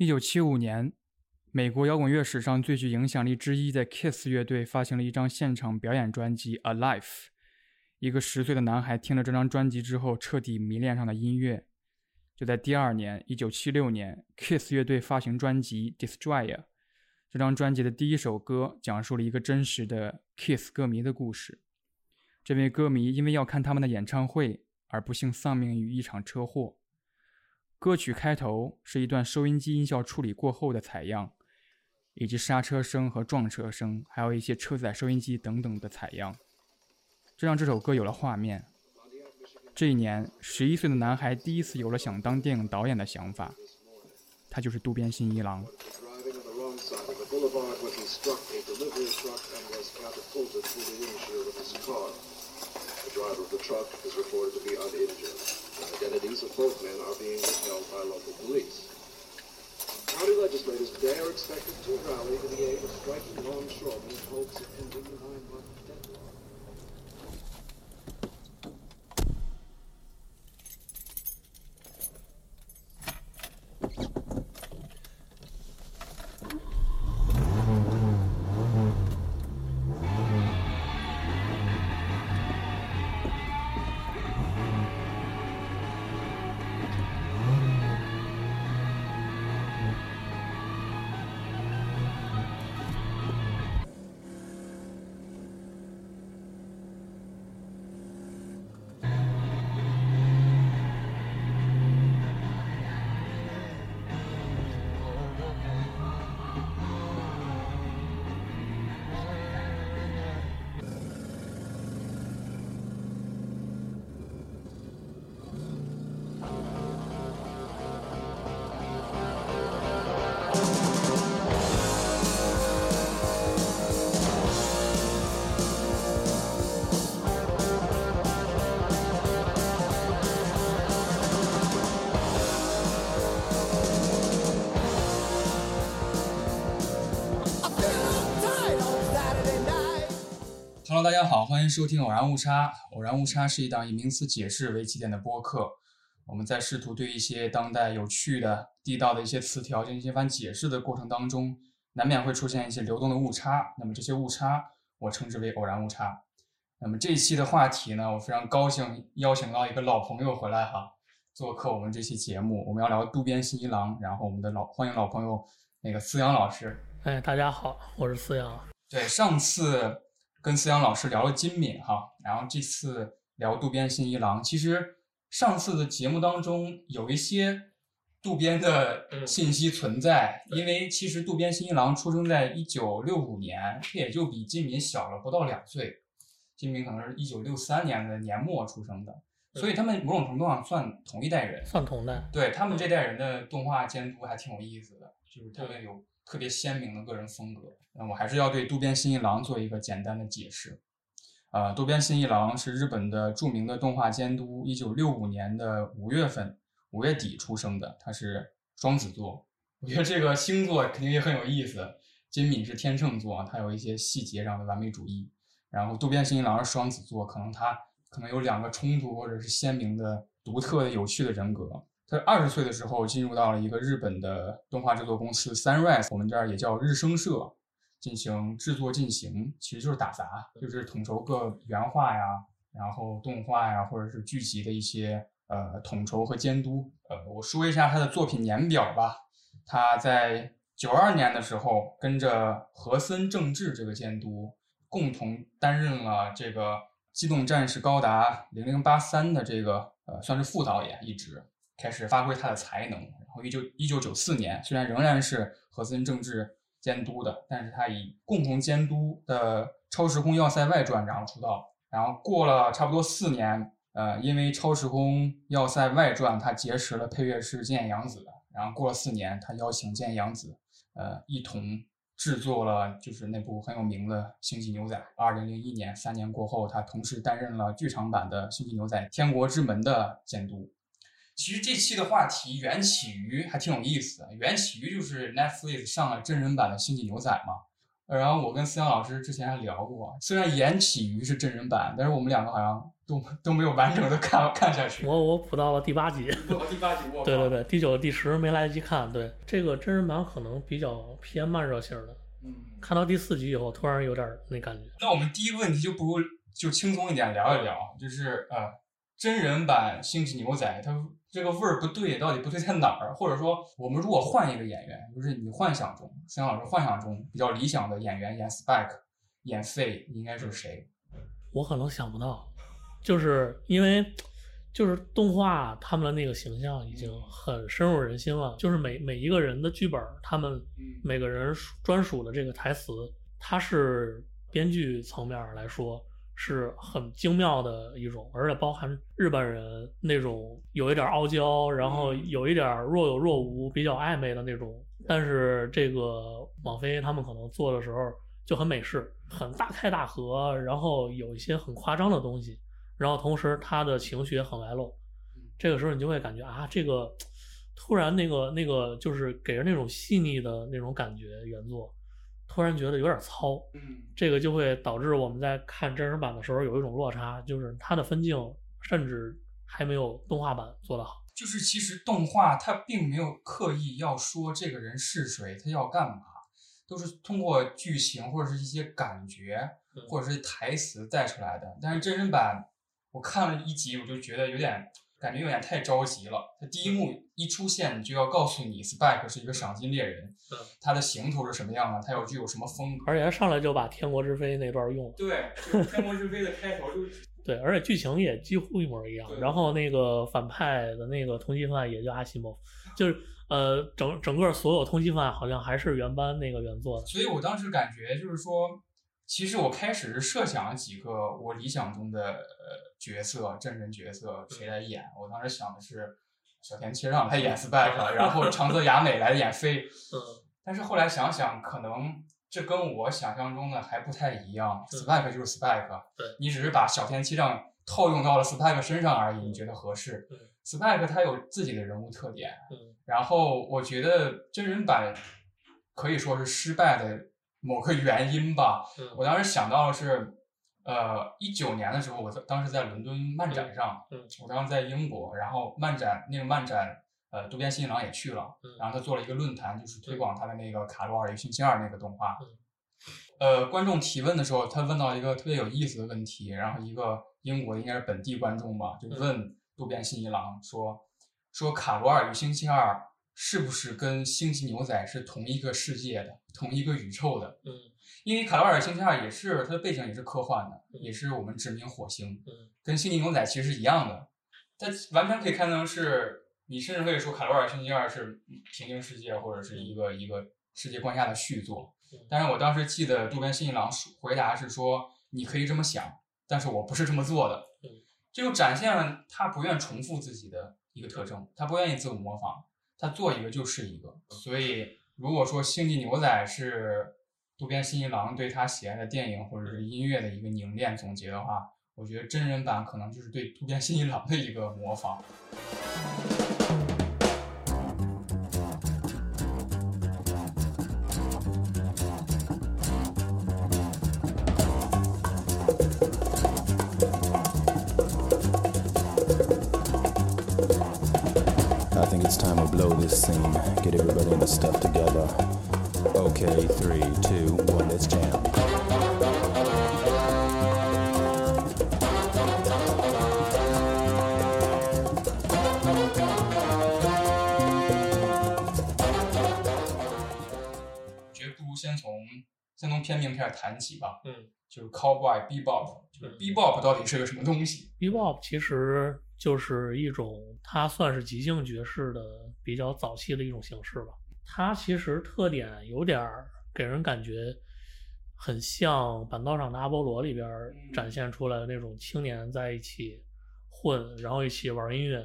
一九七五年，美国摇滚乐史上最具影响力之一的 Kiss 乐队发行了一张现场表演专辑《Alive》。一个十岁的男孩听了这张专辑之后，彻底迷恋上了音乐。就在第二年，一九七六年，Kiss 乐队发行专辑《Destroyer》。这张专辑的第一首歌讲述了一个真实的 Kiss 歌迷的故事。这位歌迷因为要看他们的演唱会而不幸丧命于一场车祸。歌曲开头是一段收音机音效处理过后的采样，以及刹车声和撞车声，还有一些车载收音机等等的采样，这让这首歌有了画面。这一年，十一岁的男孩第一次有了想当电影导演的想法，他就是渡边信一郎。Identities of both men are being withheld by local police. County legislators dare expected to rally to the aid of striking longshoremen in hopes of ending the nine-month 大家好，欢迎收听《偶然误差》。偶然误差是一档以名词解释为起点的播客。我们在试图对一些当代有趣的、地道的一些词条进行一番解释的过程当中，难免会出现一些流动的误差。那么这些误差，我称之为偶然误差。那么这一期的话题呢，我非常高兴邀请到一个老朋友回来哈，做客我们这期节目。我们要聊渡边信一郎，然后我们的老欢迎老朋友那个思阳老师。哎，大家好，我是思阳。对，上次。跟思阳老师聊了金敏哈，然后这次聊渡边信一郎。其实上次的节目当中有一些渡边的信息存在，因为其实渡边信一郎出生在一九六五年，他也就比金敏小了不到两岁。金敏可能是一九六三年的年末出生的，所以他们某种程度上算同一代人，算同代。对他们这代人的动画监督还挺有意思的，就是特别有。特别鲜明的个人风格，那我还是要对渡边信一郎做一个简单的解释。呃，渡边信一郎是日本的著名的动画监督，一九六五年的五月份五月底出生的，他是双子座。我觉得这个星座肯定也很有意思。金敏是天秤座，他有一些细节上的完美主义。然后渡边信一郎是双子座，可能他可能有两个冲突或者是鲜明的、独特的、有趣的人格。他二十岁的时候进入到了一个日本的动画制作公司 Sunrise，我们这儿也叫日升社，进行制作进行，其实就是打杂，就是统筹各原画呀，然后动画呀，或者是剧集的一些呃统筹和监督。呃，我说一下他的作品年表吧。他在九二年的时候跟着和森正治这个监督共同担任了这个《机动战士高达零零八三》的这个呃算是副导演一职。开始发挥他的才能，然后一九一九九四年，虽然仍然是和森正治监督的，但是他以共同监督的《超时空要塞外传》然后出道，然后过了差不多四年，呃，因为《超时空要塞外传》，他结识了配乐师菅野洋子，然后过了四年，他邀请菅野洋子，呃，一同制作了就是那部很有名的《星际牛仔》。二零零一年，三年过后，他同时担任了剧场版的《星际牛仔：天国之门》的监督。其实这期的话题缘起于还挺有意思的，缘起于就是 Netflix 上了真人版的《星际牛仔》嘛。然后我跟思阳老师之前还聊过，虽然缘起于是真人版，但是我们两个好像都都没有完整的看看下去。我我补到了第八集，第八集我 对对对，第九、第十没来得及看。对这个真人版可能比较偏慢热型的，嗯，看到第四集以后，突然有点那感觉。那我们第一个问题就不如就轻松一点聊一聊，就是呃，真人版《星际牛仔》它这个味儿不对，到底不对在哪儿？或者说，我们如果换一个演员，就是你幻想中，孙老师幻想中比较理想的演员演 Spike，演费应该是谁？我可能想不到，就是因为就是动画他们的那个形象已经很深入人心了，就是每每一个人的剧本，他们每个人专属的这个台词，它是编剧层面来说是很精妙的一种，而且包含日本人那种有一点傲娇，然后有一点若有若无、比较暧昧的那种，但是这个网飞他们可能做的时候就很美式，很大开大合，然后有一些很夸张的东西，然后同时他的情绪也很外露，这个时候你就会感觉啊，这个突然那个那个就是给人那种细腻的那种感觉，原作突然觉得有点糙，嗯这个就会导致我们在看真人版的时候有一种落差，就是它的分镜甚至还没有动画版做得好。就是其实动画它并没有刻意要说这个人是谁，他要干嘛，都是通过剧情或者是一些感觉嗯或者是台词带出来的。但是真人版我看了一集，我就觉得有点感觉有点太着急了。他第一幕一出现，你就要告诉你 Spike 是一个赏金猎人嗯，他的行头是什么样的，他有具有什么风格。而且他上来就把《天国之飞》那段用了，对，就是《天国之飞》的开头就是对，而且剧情也几乎一模一样。然后那个反派的那个通缉犯也叫阿西莫夫，就是呃，整整个所有通缉犯好像还是原班那个原作的。所以我当时感觉就是说，其实我开始是设想了几个我理想中的呃角色，真人角色谁来演。我当时想的是小田切让来演 Spike，然后长泽雅美来演飞。嗯但是后来想想，可能这跟我想象中的还不太一样。嗯 Spike 就是 Spike，对你只是把小田切让套用到了 Spike 身上而已，你觉得合适嗯？Spike 他有自己的人物特点，嗯然后我觉得真人版可以说是失败的某个原因吧。嗯我当时想到的是，呃，一九年的时候，我在当时在伦敦漫展上，我当时在英国，然后漫展那个漫展，呃，渡边信一郎也去了，嗯然后他做了一个论坛，就是推广他的那个《卡罗尔与星期二》那个动画。嗯呃，观众提问的时候，他问到一个特别有意思的问题，然后一个英国应该是本地观众吧，就嗯问渡边信一郎说，说《卡罗尔与星期二》是不是跟《星际牛仔》是同一个世界的、同一个宇宙的？嗯因为《卡罗尔星期二》也是它的背景也是科幻的，嗯也是我们殖民火星，嗯跟《星际牛仔》其实是一样的。它完全可以看成是，你甚至可以说《卡罗尔星期二》是平行世界或者是一个一个世界观下的续作嗯。但是我当时记得渡边信一郎说回答是说，你可以这么想，但是我不是这么做的。嗯这就展现了他不愿重复自己的一个特征，他不愿意自我模仿，他做一个就是一个。所以，如果说《星际牛仔》是渡边信一郎对他喜爱的电影或者是音乐的一个凝练总结的话，我觉得真人版可能就是对渡边信一郎的一个模仿。I think it's time we blow this scene. Get everybody in the stuff together. Okay, three, two, one, let's jam. 我觉得不如先从先从片名开始谈起吧，嗯就是 Cowboy Bebop，就是嗯 Bebop 到底是个什么东西？，Bebop 其实就是一种，它算是即兴爵士的比较早期的一种形式吧。它其实特点有点儿给人感觉很像板道上的阿波罗里边展现出来的那种青年在一起混，然后一起玩音乐，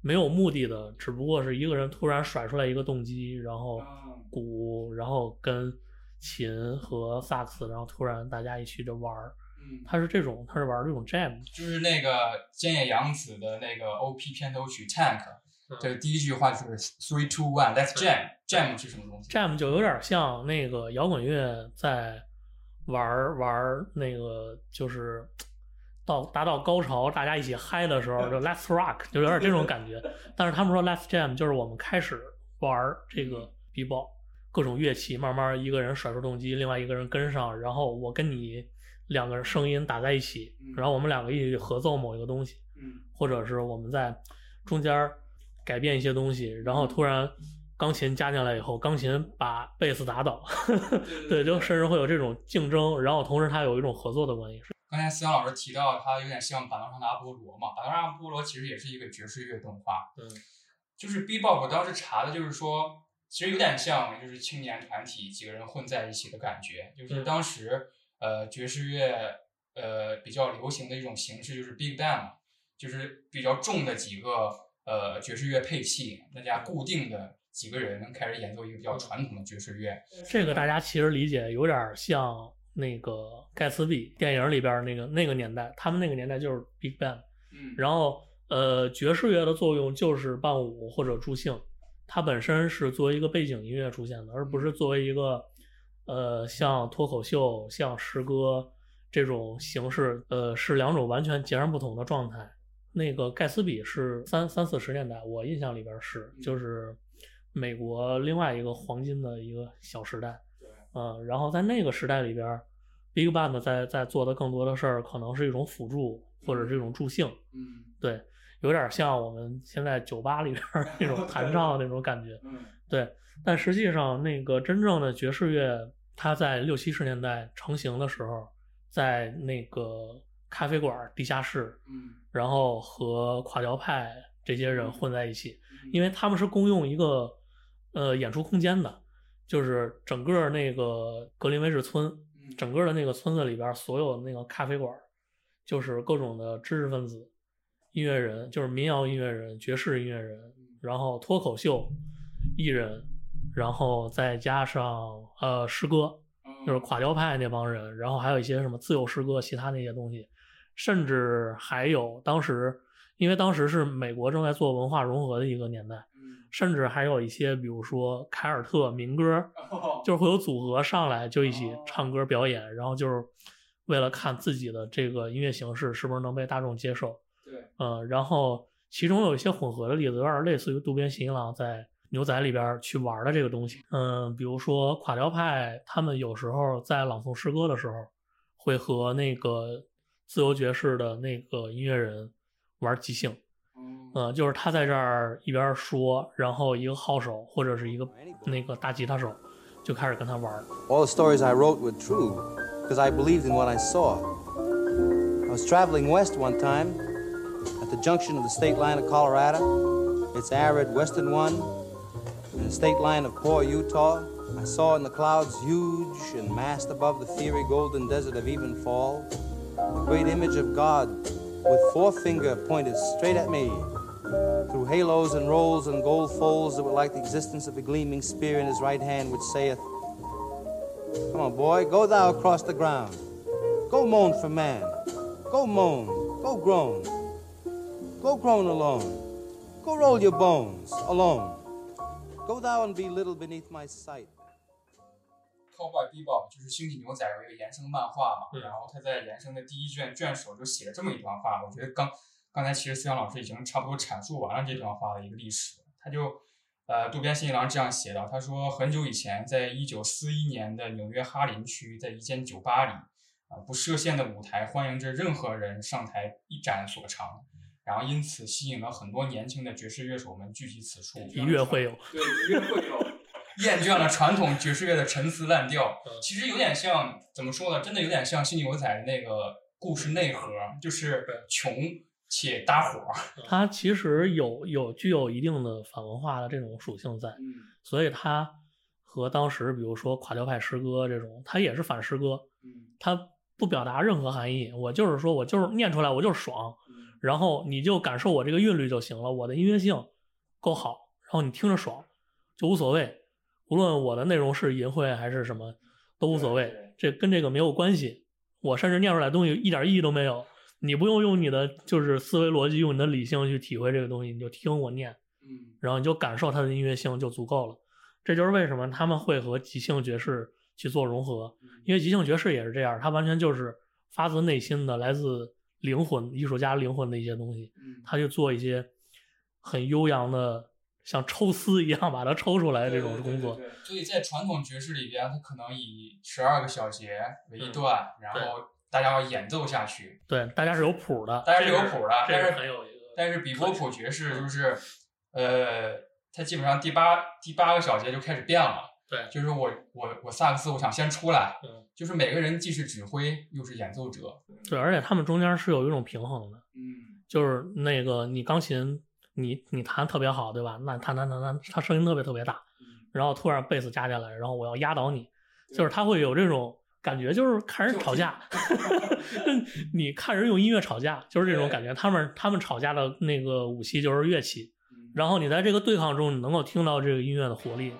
没有目的的，只不过是一个人突然甩出来一个动机，然后嗯鼓，然后跟琴和萨克斯，然后突然大家一起就玩儿。嗯，他是这种，他是玩这种 jam，就是那个菅野洋子的那个 OP 片头曲 Tank，嗯这个第一句话就是 Three Two One Let's Jam。Jam 是什么东西？jam 就有点像那个摇滚乐在玩玩那个就是到达到高潮，大家一起嗨的时候，就 Let's Rock，就有点这种感觉。但是他们说 Let's Jam 就是我们开始玩这个 B-Bop，各种乐器，慢慢一个人甩出动机，另外一个人跟上，然后我跟你两个人声音打在一起，然后我们两个一起合奏某一个东西，嗯或者是我们在中间改变一些东西，然后突然钢琴加进来以后，钢琴把贝斯打倒，对，就甚至会有这种竞争，然后同时它有一种合作的关系。刚才思阳老师提到，它有点像板凳上的阿波罗嘛，板凳上的阿波罗其实也是一个爵士乐动画。嗯，就是 B-Bop，我当时查的就是说，其实有点像就是青年团体几个人混在一起的感觉。就是嗯当时呃爵士乐呃比较流行的一种形式就是 Big Band，嘛就是比较重的几个呃爵士乐配器，大家固定的几个人开始演奏一个比较传统的爵士乐。这个大家其实理解有点像那个盖茨比电影里边那个那个年代，他们那个年代就是 Big Band。嗯然后呃，爵士乐的作用就是伴舞或者助兴，它本身是作为一个背景音乐出现的，而不是作为一个呃像脱口秀、像诗歌这种形式，呃，是两种完全截然不同的状态。那个盖茨比是三三四十年代，我印象里边是就是美国另外一个黄金的一个小时代。嗯，然后在那个时代里边儿，Big Band 在在做的更多的事儿，可能是一种辅助或者是一种助兴，嗯对，有点像我们现在酒吧里边儿那种弹唱的那种感觉，嗯对。但实际上，那个真正的爵士乐，它在六七十年代成型的时候，在那个咖啡馆儿、地下室，嗯。然后和垮掉派这些人混在一起，因为他们是共用一个呃演出空间的，就是整个那个格林威治村，嗯。整个的那个村子里边儿所有的那个咖啡馆儿，就是各种的知识分子、音乐人，就是民谣音乐人、爵士音乐人，然后脱口秀艺人，然后再加上呃诗歌，就是垮掉派那帮人，然后还有一些什么自由诗歌，其他那些东西，甚至还有当时，因为当时是美国正在做文化融合的一个年代，嗯甚至还有一些，比如说凯尔特民歌，就是会有组合上来就一起唱歌表演，然后就是为了看自己的这个音乐形式是不是能被大众接受。对，嗯，然后其中有一些混合的例子，有点类似于渡边信一郎在牛仔里边去玩的这个东西。嗯，比如说垮掉派，他们有时候在朗诵诗歌的时候，会和那个自由爵士的那个音乐人玩即兴。嗯呃，就是他在这儿一边说，然后一个号手或者是一个那个大吉他手就开始跟他玩儿。 All the stories I wrote were true because I believed in what I saw. I was traveling west one time at the junction of the state line of Colorado, its arid western one, and the state line of poor Utah. I saw in the clouds, huge and massed above the fiery golden desert of Evenfall, the great image of God with forefinger pointed straight at me through halos and rolls and gold folds that were like the existence of a gleaming spear in his right hand, which saith, Come on, boy, go thou across the ground. Go moan for man. Go moan. Go groan. Go groan alone. Go roll your bones alone. Go thou and be little beneath my sight. Cowboy Bebop 就是《星际牛仔》有一个延伸漫画嘛，嗯然后他在延伸的第一卷卷首就写了这么一段话，我觉得刚刚才其实思阳老师已经差不多阐述完了这段话的一个历史，他就呃渡边信一郎这样写道，他说很久以前，在一九四一年的纽约哈林区，在一间酒吧里，啊、不设限的舞台欢迎着任何人上台一展所长。然后因此吸引了很多年轻的爵士乐手们聚集此处，一乐会友，对，一乐会友，厌倦了传统爵士乐的陈词滥调，其实有点像怎么说呢？真的有点像《新牛仔》那个故事内核，就是穷且搭伙儿。它其实有有具有一定的反文化的这种属性在，嗯所以它和当时比如说垮掉派诗歌这种，它也是反诗歌，嗯它不表达任何含义，我就是说我就是念出来我就是爽，嗯然后你就感受我这个韵律就行了，我的音乐性够好，然后你听着爽就无所谓，无论我的内容是淫秽还是什么都无所谓，这跟这个没有关系。我甚至念出来的东西一点意义都没有，你不用用你的就是思维逻辑，用你的理性去体会这个东西，你就听我念，嗯。然后你就感受它的音乐性就足够了。这就是为什么他们会和即兴爵士去做融合，因为即兴爵士也是这样，它完全就是发自内心的，来自灵魂艺术家灵魂的一些东西，嗯。他就做一些很悠扬的，像抽丝一样把它抽出来的这种工作。对对对对所以在传统爵士里边，它可能以十二个小节为一段，然后大家要演奏下去。对，大家是有谱的，大家是有谱的但是很有一个。但是比波普爵士就是，呃，它基本上第八第八个小节就开始变了。对就是我我我萨克斯我想先出来，嗯就是每个人既是指挥又是演奏者。对，而且他们中间是有一种平衡的，嗯就是那个你钢琴你你弹特别好，对吧？那弹弹弹弹，他声音特别特别大，嗯然后突然贝斯加进来，然后我要压倒你，就是他会有这种感觉，就是看人吵架，你看人用音乐吵架，就是这种感觉。他们他们吵架的那个武器就是乐器，嗯然后你在这个对抗中，你能够听到这个音乐的活力。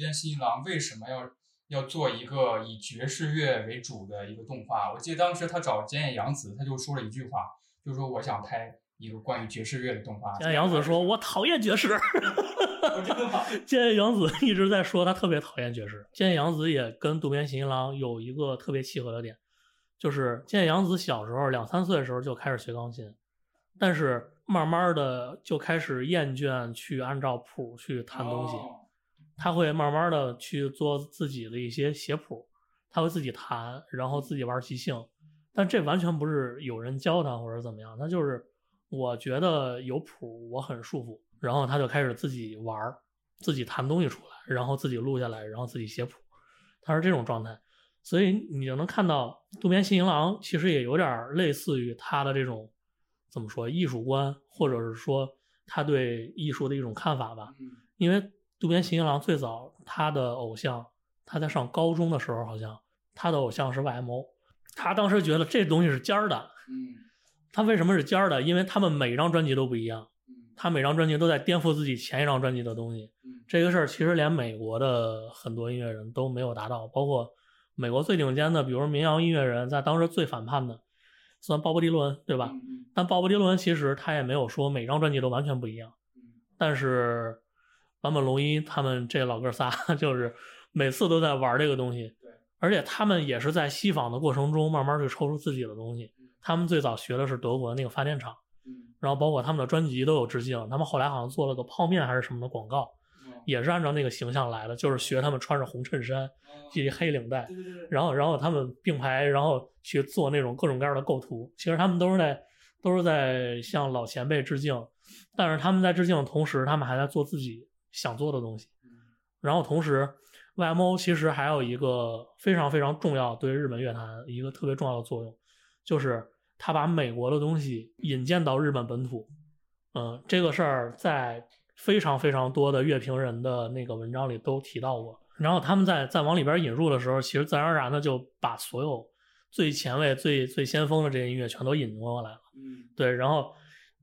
渡边新一郎为什么要要做一个以爵士乐为主的一个动画。我记得当时他找菅野洋子，他就说了一句话，就说我想拍一个关于爵士乐的动画。菅野洋子说：“我讨厌爵士。”真的吗？菅野洋子一直在说他特别讨厌爵士。菅野洋子也跟渡边信一郎有一个特别契合的点，就是菅野洋子小时候两三岁的时候就开始学钢琴，但是慢慢的就开始厌倦去按照谱去弹东西，哦他会慢慢的去做自己的一些写谱，他会自己弹，然后自己玩即兴，但这完全不是有人教他或者怎么样，他就是我觉得有谱我很舒服，然后他就开始自己玩，自己弹东西出来，然后自己录下来，然后自己写谱，他是这种状态，所以你就能看到渡边信一郎其实也有点类似于他的这种怎么说艺术观，或者是说他对艺术的一种看法吧，嗯。因为渡边信一郎最早他的偶像，他在上高中的时候好像他的偶像是 YMO，他当时觉得这东西是尖儿的，嗯他为什么是尖儿的？因为他们每张专辑都不一样，嗯他每张专辑都在颠覆自己前一张专辑的东西。嗯这个事儿其实连美国的很多音乐人都没有达到，包括美国最顶尖的，比如民谣音乐人，在当时最反叛的，算鲍勃迪伦，对吧？嗯但鲍勃迪伦其实他也没有说每张专辑都完全不一样，嗯但是坂本龙一他们这老哥仨 就是每次都在玩这个东西，而且他们也是在西访的过程中慢慢去抽出自己的东西。他们最早学的是德国那个发电厂，嗯然后包括他们的专辑都有致敬。他们后来好像做了个泡面还是什么的广告，嗯也是按照那个形象来的，就是学他们穿着红衬衫、系黑领带，然后然后他们并排，然后去做那种各种各样的构图。其实他们都是在都是在向老前辈致敬，但是他们在致敬的同时，他们还在做自己想做的东西。然后同时，YMO 其实还有一个非常非常重要对日本乐坛一个特别重要的作用，就是他把美国的东西引荐到日本本土。嗯，这个事儿在非常非常多的乐评人的那个文章里都提到过。然后他们在在往里边引入的时候，其实自然而然的就把所有最前卫、最最先锋的这些音乐全都引过来了。嗯对，然后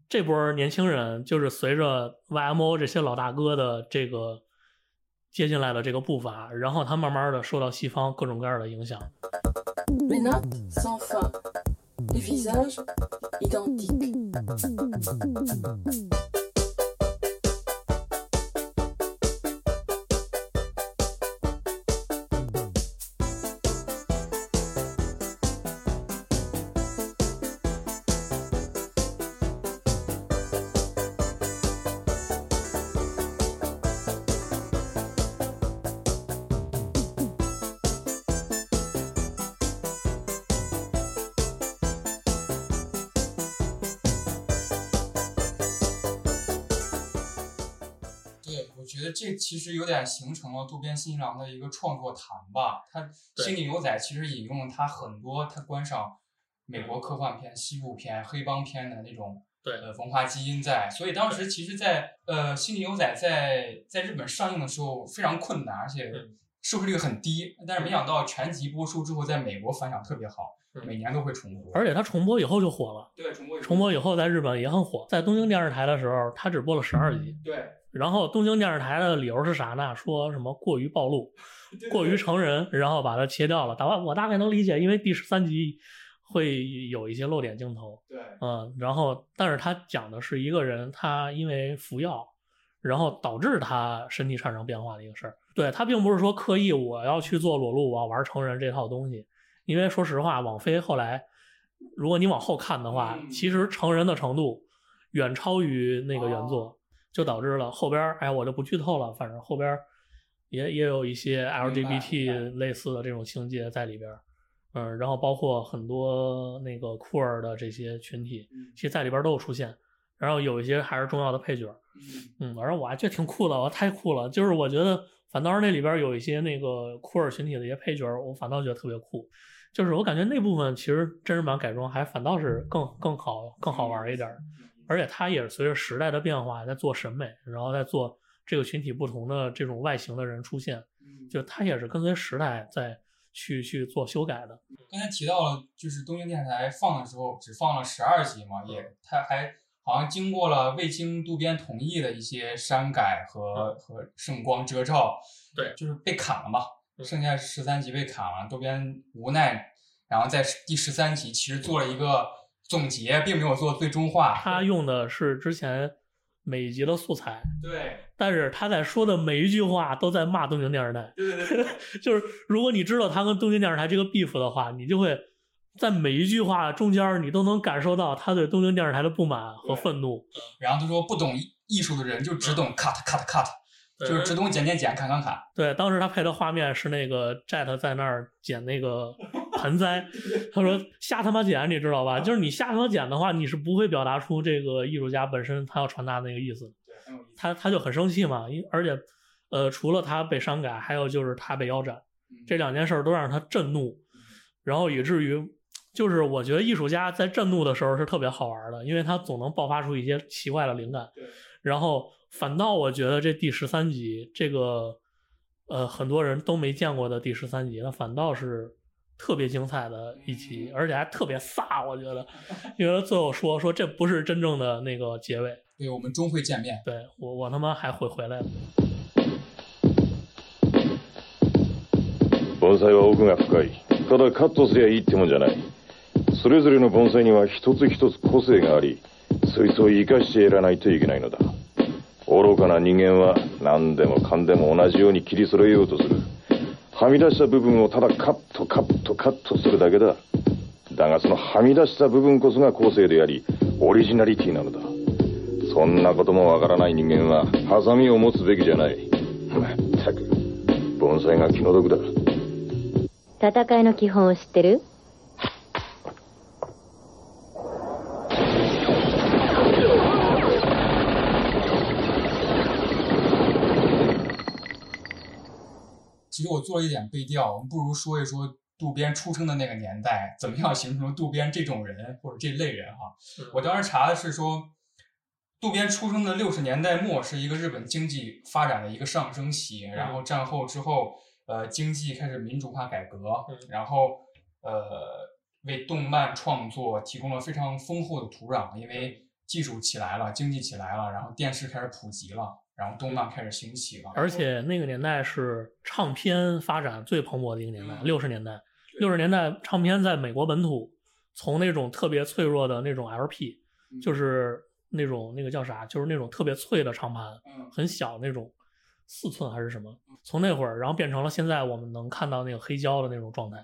这波年轻人就是随着 YMO 这些老大哥的这个接进来的这个步伐，然后他慢慢的受到西方各种各样的影响。得这其实有点形成了渡边信一郎的一个创作坛吧。他《对星际牛仔》其实引用了他很多他观赏美国科幻片、西部片、黑帮片的那种对呃文化基因在，所以当时其实在，呃《星际牛仔在》在日本上映的时候非常困难，而且嗯收视率很低。但是没想到全集播出之后，在美国反响特别好，嗯每年都会重播。而且它重播以后就火了，对重播重播以后在日本也很火。在东京电视台的时候，他只播了十二集，对然后东京电视台的理由是啥呢？说什么过于暴露、过于成人，然后把它切掉了。大概我大概能理解，因为第十三集会有一些露点镜头，对嗯，然后但是他讲的是一个人他因为服药，然后导致他身体产生变化的一个事儿。对他并不是说刻意我要去做裸露，我要玩成人这套东西，因为说实话，网飞后来如果你往后看的话，嗯其实成人的程度远超于那个原作，就导致了后边儿哎我就不剧透了，反正后边儿也也有一些 LGBT 类似的这种情节在里边儿。嗯，然后包括很多那个酷儿的这些群体，嗯。其实在里边都有出现，然后有一些还是重要的配角，嗯。嗯，反正我还觉得挺酷的，我太酷了，就是我觉得反倒是那里边有一些那个酷儿群体的一些配角，我反倒觉得特别酷，就是我感觉那部分其实真人版改装还反倒是更更好更好玩一点儿，而且它也是随着时代的变化在做审美，然后在做这个群体不同的这种外形的人出现，嗯就它也是跟随时代在去去做修改的。刚才提到了，就是东京电视台放的时候只放了十二集嘛，也它还好像经过了未经渡边同意的一些删改和和圣光遮罩，对就是被砍了嘛，嗯剩下十三集被砍了，渡边无奈，然后在第十三集其实做了一个总结，并没有做最终化。他用的是之前每一集的素材，对但是他在说的每一句话都在骂东京电视台。对对对对，就是如果你知道他跟东京电视台这个 beef 的话，你就会在每一句话中间，你都能感受到他对东京电视台的不满和愤怒。然后他说不懂艺艺术的人就只懂 cut cut cut，就是只懂剪剪剪砍砍砍。对，当时他配的画面是那个 Jet 在那儿剪那个盆栽，他说瞎他妈剪，你知道吧？就是你瞎他妈剪的话，你是不会表达出这个艺术家本身他要传达那个意思。他他就很生气嘛，因而且，呃，除了他被删改，还有就是他被腰斩，嗯这两件事儿都让他震怒，然后以至于，就是我觉得艺术家在震怒的时候是特别好玩的，因为他总能爆发出一些奇怪的灵感。对然后反倒我觉得这第十三集这个，呃，很多人都没见过的第十三集，那反倒是特别精彩的一集，嗯而且还特别飒，我觉得，因为他最后说说这不是真正的那个结尾。对，我们终会见面。对我，我他妈还会回来的。盆栽は奥が深いただカットすりゃいいってもんじゃないそれぞれの盆栽には一つ一つ個性がありそいつを生かしてやらないといけないのだ愚かな人間は何でもかんでも同じように切り揃えようとするはみ出した部分をただカットカットカットするだけだ。だがそのはみ出した部分こそが個性でありオリジナリティなのだ。そんなこともわからない人間はハサミを持つべきじゃない。まったく盆栽が気の毒だ。戦いの基本を知ってる？其实我做了一点背调，我们不如说一说渡边出生的那个年代，怎么样形成渡边这种人或者这类人哈。我当时查的是说，渡边出生的六十年代末是一个日本经济发展的一个上升期，然后战后之后，呃，经济开始民主化改革，然后呃，为动漫创作提供了非常丰厚的土壤，因为技术起来了，经济起来了，然后电视开始普及了，然后动漫开始兴起了，而且那个年代是唱片发展最蓬勃的一个年代，嗯。六十年代，六十年代唱片在美国本土从那种特别脆弱的那种 LP，嗯。就是那种那个叫啥，就是那种特别脆的唱盘，嗯。很小那种，四寸还是什么，从那会儿然后变成了现在我们能看到那个黑胶的那种状态，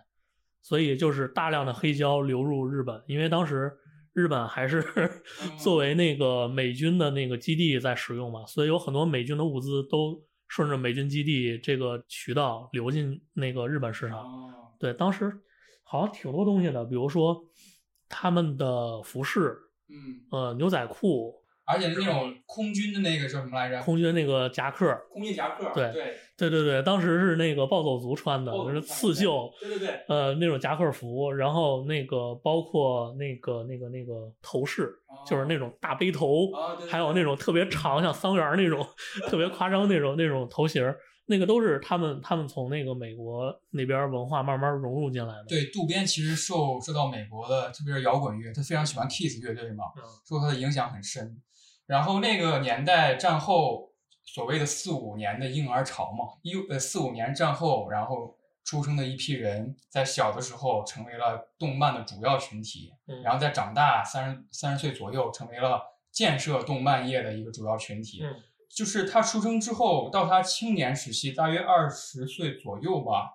所以就是大量的黑胶流入日本，因为当时日本还是 作为那个美军的那个基地在使用嘛，所以有很多美军的物资都顺着美军基地这个渠道流进那个日本市场。哦对，当时好像挺多东西的，比如说他们的服饰，嗯，呃，牛仔裤，而且是那种空军的那个叫什么来着？空军那个夹克，空军夹克，对对对对对，当时是那个暴走族穿的，就是刺绣，对对对，呃，那种夹克服，然后那个包括那个那个那个头饰，就是那种大背头，还有那种特别长像桑园那种 特别夸张那种那种头型，那个都是他们他们从那个美国那边文化慢慢融入进来的。对，渡边其实受受到美国的，特别是摇滚乐，他非常喜欢 Kiss 乐队嘛，嗯受他的影响很深。然后那个年代战后所谓的四五年的婴儿潮嘛，一呃四五年战后，然后出生的一批人，在小的时候成为了动漫的主要群体，嗯然后在长大三十三十岁左右，成为了建设动漫业的一个主要群体。嗯就是他出生之后到他青年时期，大约二十岁左右吧，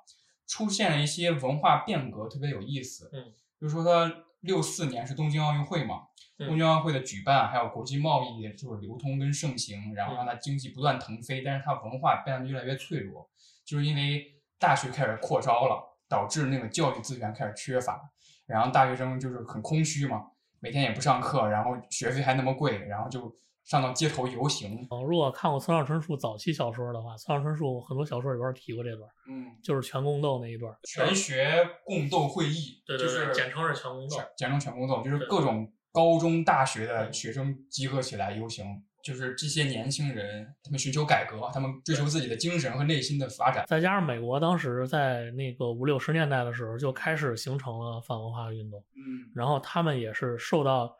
出现了一些文化变革，特别有意思。嗯，比如说他六四年是东京奥运会嘛，嗯东京奥运会的举办，还有国际贸易就是流通跟盛行，然后嗯让它经济不断腾飞，但是它文化变得越来越脆弱，就是因为大学开始扩招了，导致那个教育资源开始缺乏，然后大学生就是很空虚嘛，每天也不上课，然后学费还那么贵，然后就上到街头游行。嗯，如果看过村上春树早期小说的话，村上春树很多小说里边提过这段，嗯，就是全宫斗那一段。全学共斗会议，对对对就是简称是全宫斗简称全宫斗，就是各种高中、大学的学生集合起来游行，就是这些年轻人，他们寻求改革，他们追求自己的精神和内心的发展。再加上美国当时在那个五六十年代的时候就开始形成了反文化运动，嗯然后他们也是受到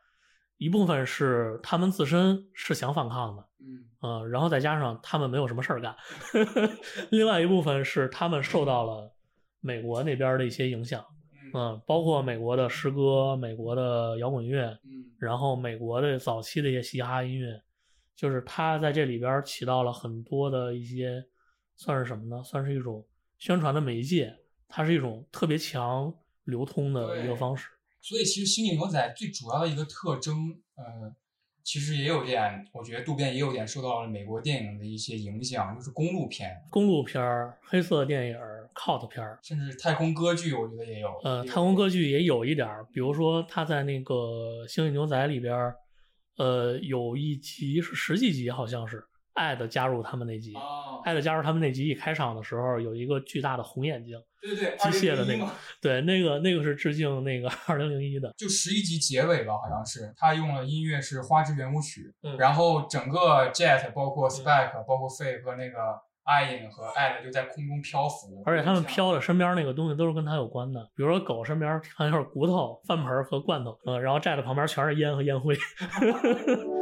一部分是他们自身是想反抗的，嗯呃，然后再加上他们没有什么事儿干，另外一部分是他们受到了美国那边的一些影响，嗯，包括美国的诗歌、美国的摇滚乐，嗯然后美国的早期的一些嘻哈音乐，就是它在这里边起到了很多的一些，算是什么呢？算是一种宣传的媒介，它是一种特别强流通的一个方式。所以其实《星际牛仔》最主要的一个特征，呃，其实也有点，我觉得渡边也有点受到了美国电影的一些影响，就是公路片，公路片儿、黑色电影儿、cult 片儿，甚至太空歌剧，我觉得也有。呃，太空歌剧也有一点儿，比如说他在那个《星际牛仔》里边儿，呃，有一集是十几集，好像是爱的加入他们那集。哦，爱的加入他们那集一开场的时候，有一个巨大的红眼睛，对对对，机械的那个，对，那个那个是致敬那个二零零一的。就十一集结尾吧，好像是他用了音乐是花之圆舞曲，嗯然后整个 Jet 包括 Spike、包括 Faye 和那个 Ian 和艾的就在空中漂浮，而且他们飘的身边那个东西都是跟他有关的，比如说狗身边好像是骨头、饭盆和罐头，嗯，然后寨的旁边全是烟和烟灰。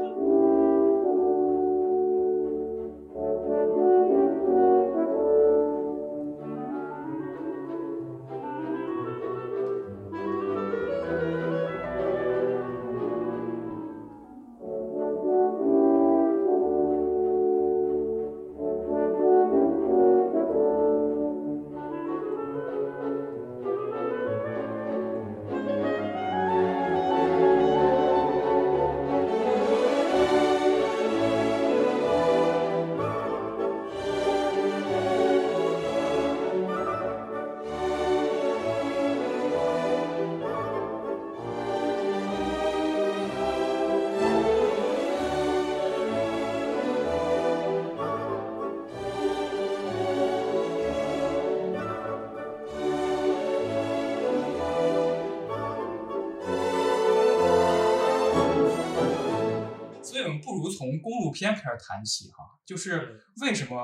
片开始谈起哈，就是为什么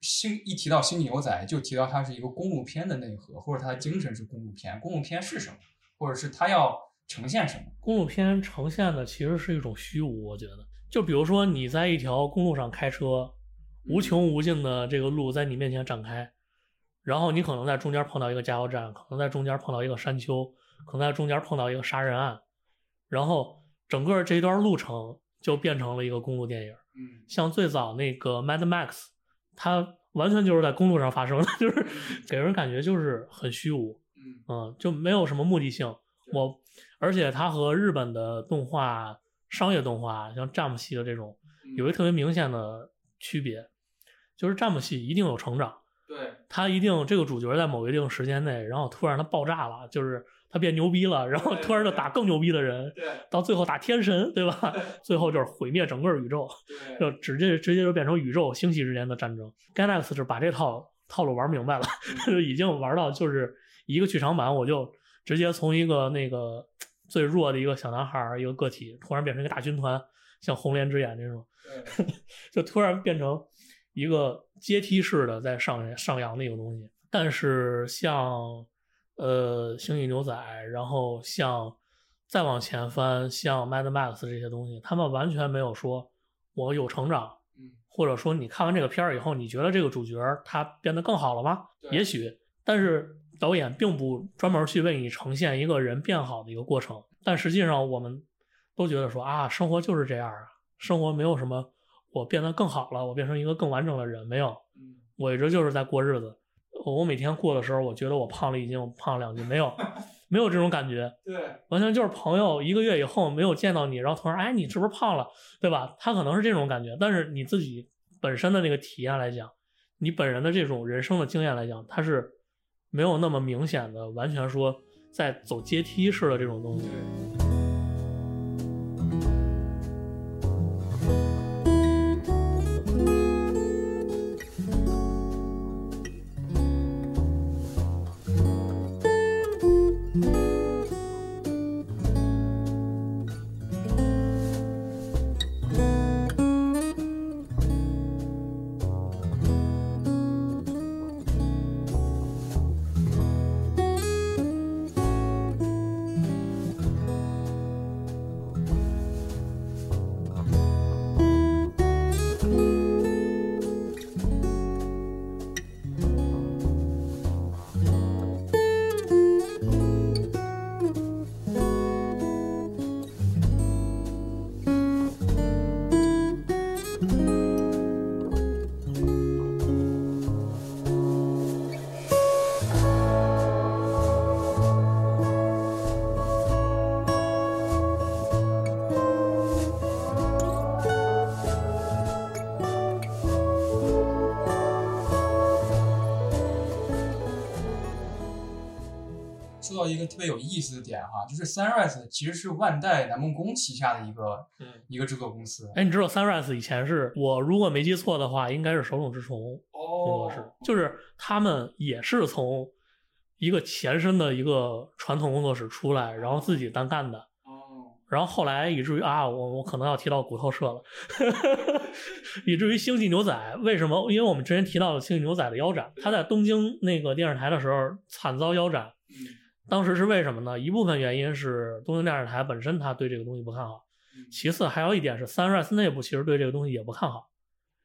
星一提到《星际牛仔》，就提到它是一个公路片的内核，或者它的精神是公路片。公路片是什么？或者是它要呈现什么？公路片呈现的其实是一种虚无，我觉得，就比如说你在一条公路上开车，无穷无尽的这个路在你面前展开，然后你可能在中间碰到一个加油站，可能在中间碰到一个山丘，可能在中间碰到一个杀人案，然后整个这一段路程就变成了一个公路电影。嗯。像最早那个《Mad Max》，它完全就是在公路上发生的，就是给人感觉就是很虚无，嗯。嗯，就没有什么目的性。我而且它和日本的动画、商业动画，像战 m 系的这种，有一个特别明显的区别，就是战 m 系一定有成长，对，他一定这个主角在某一定时间内，然后突然他爆炸了，就是他变牛逼了，然后突然就打更牛逼的人，对到最后打天神，对吧？最后就是毁灭整个宇宙，就直接直接就变成宇宙星系之间的战争。Gainax 就把这套套路玩明白了，就已经玩到就是一个剧场版，我就直接从一个那个最弱的一个小男孩一个个体，突然变成一个大军团，像红莲之眼这种，就突然变成一个阶梯式的在上上扬的一个东西。但是像呃《星际牛仔》，然后像再往前翻，像 Mad Max 这些东西，他们完全没有说我有成长，嗯或者说你看完这个片儿以后，你觉得这个主角他变得更好了吗？也许，但是导演并不专门去为你呈现一个人变好的一个过程。但实际上，我们都觉得说啊，生活就是这样啊，生活没有什么我变得更好了，我变成一个更完整的人，没有，嗯我一直就是在过日子。我每天过的时候，我觉得我胖了已经胖了两斤，没有，没有这种感觉。对完全就是朋友一个月以后没有见到你，然后突然哎你是不是胖了，对吧？他可能是这种感觉，但是你自己本身的那个体验来讲，你本人的这种人生的经验来讲，它是没有那么明显的，完全说在走阶梯式的这种东西。说到一个特别有意思的点哈，就是 Sunrise 其实是万代南梦宫旗下的一个嗯一个制作公司。哎，你知道 Sunrise 以前是我如果没记错的话，应该是手冢治虫工作室，就是他们也是从一个前身的一个传统工作室出来，然后自己单干的。哦，然后后来以至于啊，我我可能要提到骨头社了，以至于星际牛仔为什么？因为我们之前提到了星际牛仔的腰斩，他在东京那个电视台的时候惨遭腰斩，嗯当时是为什么呢？一部分原因是东京电视台本身他对这个东西不看好，其次还有一点是 Sunrise 内部其实对这个东西也不看好，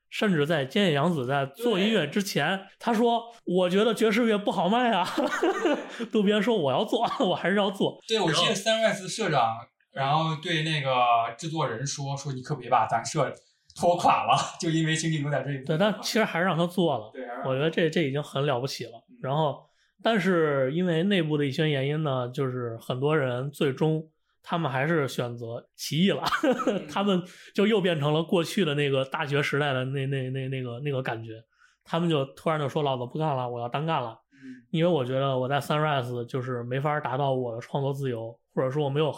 甚至在菅野洋子在做音乐之前，他说：“我觉得爵士乐不好卖啊。”渡边说：“我要做，我还是要做。”对，我记得 Sunrise 社长，然后对那个制作人说说你可别把咱社拖垮了，就因为星际牛仔这一。对，但其实还是让他做了。对，我觉得这这已经很了不起了。然后，但是因为内部的一些原因呢，就是很多人最终他们还是选择起义了，他们就又变成了过去的那个大学时代的那那那那个那个感觉，他们就突然就说老子不干了，我要单干了。嗯因为我觉得我在 Sunrise 就是没法达到我的创作自由，或者说我没有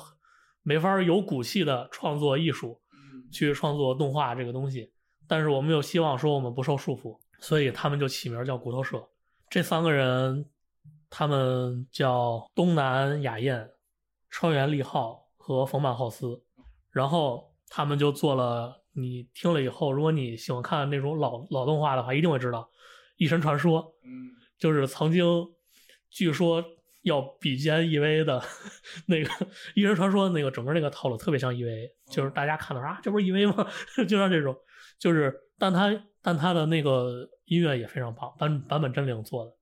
没法有骨气的创作艺术，嗯去创作动画这个东西。但是我们又希望说我们不受束缚，所以他们就起名叫骨头社。这三个人，他们叫东南雅彦、川原利浩和冯满浩司，然后他们就做了。你听了以后，如果你喜欢看那种老老动画的话，一定会知道《一神传说》。嗯就是曾经，据说要比肩 EVA 的 那个《一人传说》那个整个那个套路特别像 EVA，就是大家看到啊，这不是 EVA 吗？就像这种，就是但他但他的那个音乐也非常棒，版版本真灵做的，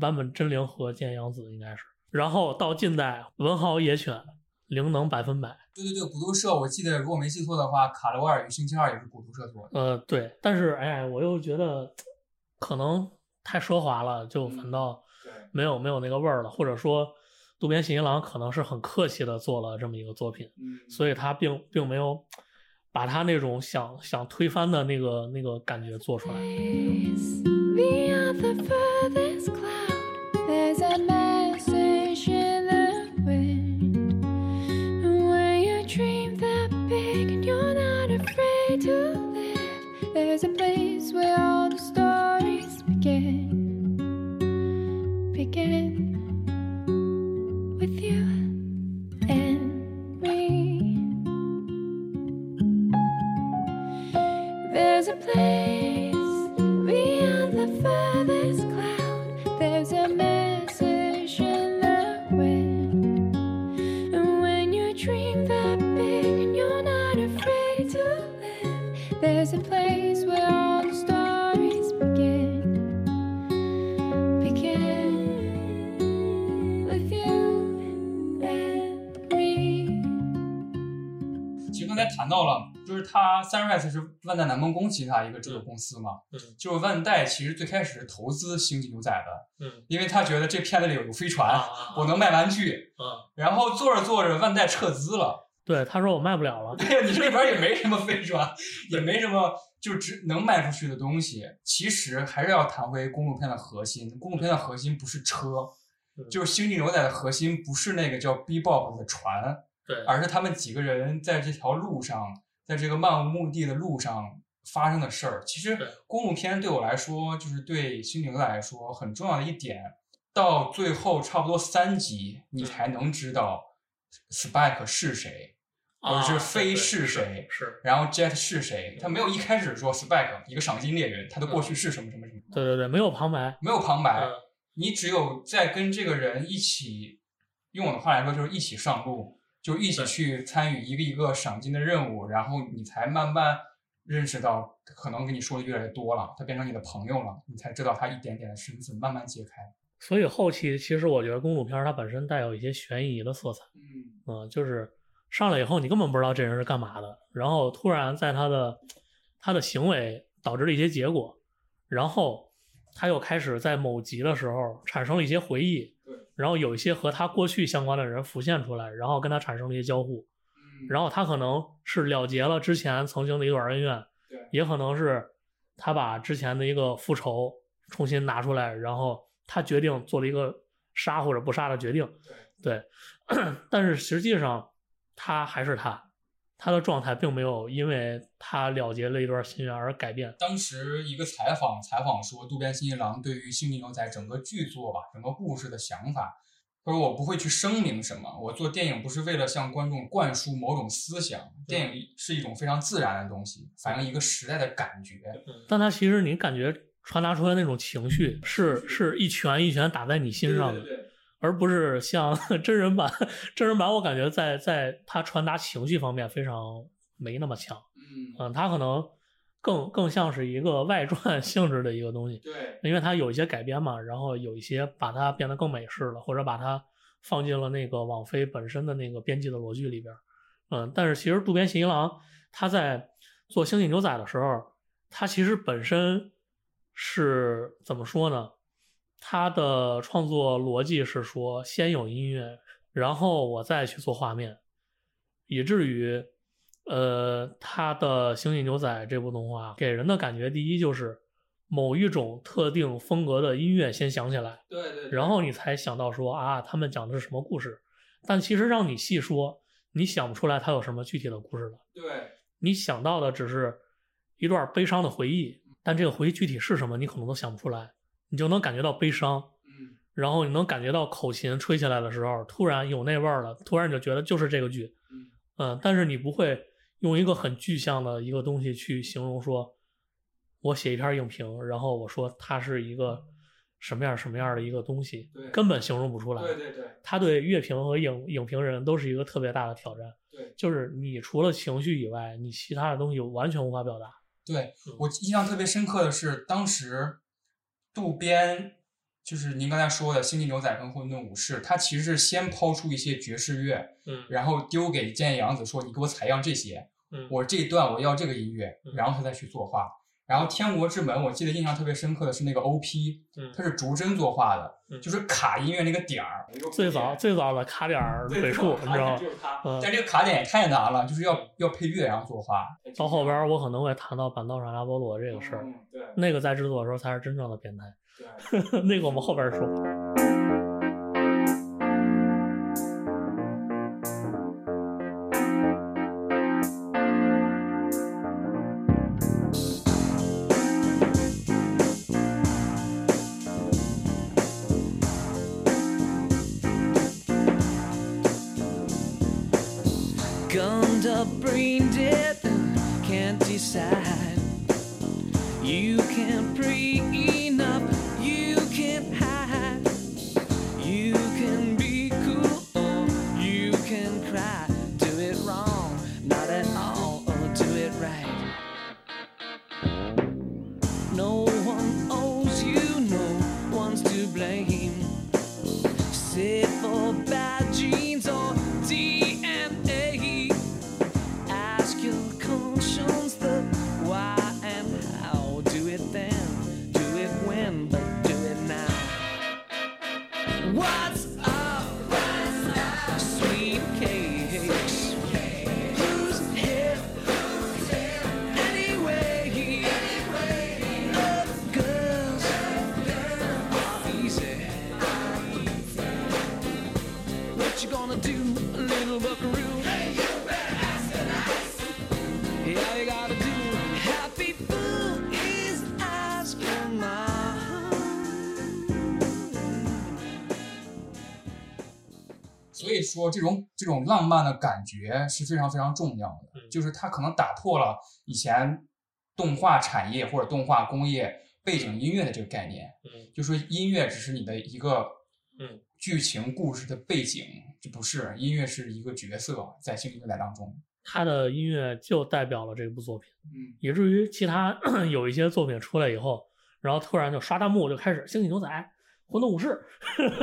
坂本真绫和菅洋子应该是。然后到近代，文豪野犬，灵能百分百。对对对，古都社，我记得如果没记错的话，卡罗尔与星期二也是古都社做的。呃，对，但是哎，我又觉得可能太奢华了，就反倒，没有没有那个味儿了，或者说渡边信一郎可能是很客气的做了这么一个作品，嗯，所以他并并没有把他那种想想推翻的那个那个感觉做出来。You're not afraid to live, there's a place where all 万代南梦宫旗下一个制作公司嘛，嗯。就是万代其实最开始是投资《星际牛仔》的，嗯。因为他觉得这片子里有有飞船，啊我能卖玩具，啊，然后做着做着万代撤资了，对，他说我卖不了了。对，你这里边也没什么飞船，也没什么就只能卖出去的东西。其实还是要谈回公路片的核心，公路片的核心不是车，嗯。就是《星际牛仔》的核心不是那个叫 Bebop 的船，对，而是他们几个人在这条路上，在这个漫无目的的路上发生的事儿。其实公路片对我来说，就是对《星际牛仔》来说很重要的一点。到最后差不多三集，你才能知道 Spike 是谁，或者是啊飞是谁，是，然后 Jet 是谁。他没有一开始说 Spike 一个赏金猎人，他的过去是什么什么什么，对对对，没有旁白。没有旁白。嗯你只有在跟这个人一起，用我的话来说就是一起上路，就一起去参与一个一个赏金的任务，然后你才慢慢认识到，可能跟你说的越来越多了，他变成你的朋友了，你才知道他一点点的身份慢慢揭开。所以后期其实我觉得公主片它本身带有一些悬疑的色彩，嗯，嗯，就是上来以后你根本不知道这人是干嘛的，然后突然在他的他的行为导致了一些结果，然后他又开始在某集的时候产生了一些回忆，对，然后有一些和他过去相关的人浮现出来，然后跟他产生了一些交互，嗯。然后他可能是了结了之前曾经的一段恩怨，也可能是他把之前的一个复仇重新拿出来，然后他决定做了一个杀或者不杀的决定，对，但是实际上他还是他，他的状态并没有因为他了结了一段心愿而改变。当时一个采访采访说，渡边信一郎对于《星际牛仔》整个剧作吧，整个故事的想法，他说我不会去声明什么，我做电影不是为了向观众灌输某种思想，电影是一种非常自然的东西，反映一个时代的感觉。但他其实你感觉传达出来那种情绪是是一拳一拳打在你心上的，对而不是像 真人版。真人版我感觉在在他传达情绪方面非常没那么强，嗯，嗯，他可能更更像是一个外传 性质的一个东西。对，因为它有一些改编嘛，然后有一些把它变得更美式了，或者把它放进了那个网飞本身的那个编辑的逻辑里边。嗯，但是其实渡边信一郎他在做《星际牛仔》的时候，他其实本身是怎么说呢？他的创作逻辑是说，先有音乐，然后我再去做画面，以至于，呃，他的《星际牛仔》这部动画给人的感觉，第一就是某一种特定风格的音乐先响起来，对对，然后你才想到说啊，他们讲的是什么故事。但其实让你细说，你想不出来他有什么具体的故事了。对，你想到的只是一段悲伤的回忆，但这个回忆具体是什么，你可能都想不出来。你就能感觉到悲伤，嗯，然后你能感觉到口琴吹起来的时候，突然有那味儿了，突然你就觉得就是这个剧，嗯嗯，但是你不会用一个很具象的一个东西去形容说，我写一篇影评，然后我说它是一个什么样什么样的一个东西，根本形容不出来。对对对他对乐评和影影评人都是一个特别大的挑战。对就是你除了情绪以外，你其他的东西完全无法表达。对，我印象特别深刻的是，当时渡边就是您刚才说的《星际牛仔》跟《混沌武士》，他其实是先抛出一些爵士乐，嗯然后丢给建阳子说：“你给我采样这些，嗯我这一段我要这个音乐。”然后他再去作画。然后《天国之门》，我记得印象特别深刻的是那个 OP，嗯它是逐帧作画的，嗯就是卡音乐那个点儿。最早最早的卡点儿对美术，你知道吗？就是它嗯但这个卡点也太难了，就是要要配乐然后作画。到后边我可能会谈到板道上拉波罗这个事儿，嗯对那个在制作的时候才是真正的变态。对。那个我们后边儿说。Blame. Sit for bad genes 说，这种这种浪漫的感觉是非常非常重要的，嗯。就是它可能打破了以前动画产业或者动画工业背景音乐的这个概念，嗯。就说音乐只是你的一个嗯。剧情故事的背景，这不是音乐是一个角色在《星际牛仔》当中，他的音乐就代表了这部作品，嗯，以至于其他 有一些作品出来以后，然后突然就刷弹幕就开始《星际牛仔》《混沌武士》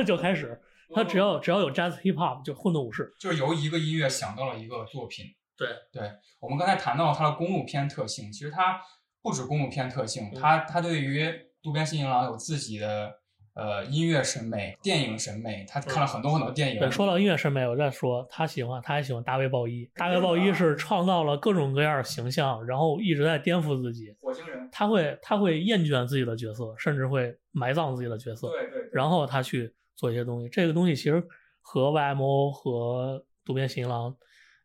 就开始，他只要只要有 Jazz Hip Hop 就《混动武士就是由一个音乐想到了一个作品。对对，我们刚才谈到它的公路片特性，其实它不止公路片特性，嗯它它对于渡边信一郎有自己的呃音乐审美、电影审美，他看了很多很多电》。影。对，说到音乐审美，我再说，他喜欢，他还喜欢大卫鲍伊。大卫鲍伊是创造了各种各样的形象，然后一直在颠覆自己。火星人，他会他会厌倦自己的角色，甚至会埋葬自己的角色。对对对然后他去做一些东西。这个东西其实和 YMO 和渡边信一郎、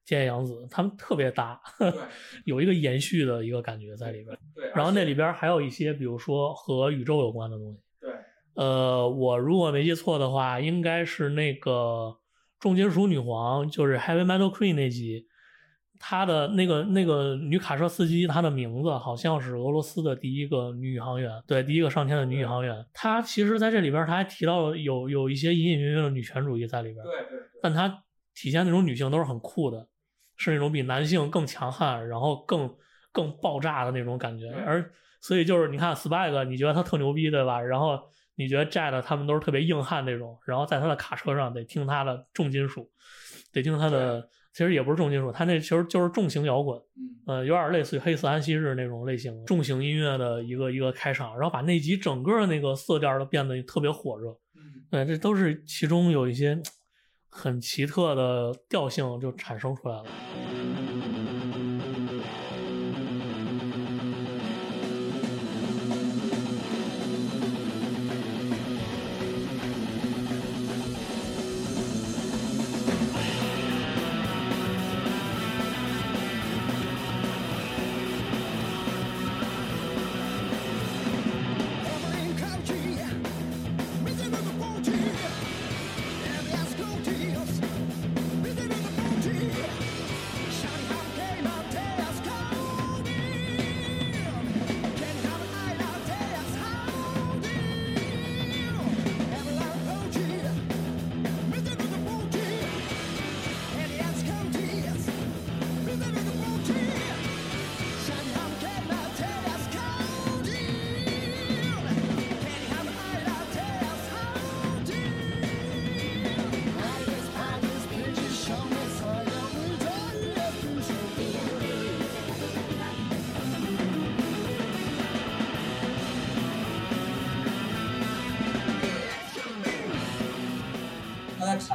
菅野洋子他们特别搭，有一个延续的一个感觉在里边。对然后那里边还有一些，比如说和宇宙有关的东西。对，呃，我如果没记错的话，应该是那个重金属女皇，就是 Heavy Metal Queen 那集。她的那个那个女卡车司机，她的名字好像是俄罗斯的第一个女宇航员，对，第一个上天的女宇航员。她其实在这里边，她还提到了有有一些隐隐约约的女权主义在里边，对对对但她体现那种女性都是很酷的，是那种比男性更强悍，然后更更爆炸的那种感觉。而所以就是你看 Spike，你觉得他特牛逼，对吧？然后你觉得 Jet 他们都是特别硬汉那种，然后在他的卡车上得听他的重金属，得听他的，其实也不是重金属，他那其实就是重型摇滚，嗯呃，有点类似于黑色安息日那种类型重型音乐的一个一个开场，然后把那集整个那个色调都变得特别火热。嗯对，这都是其中有一些很奇特的调性就产生出来了。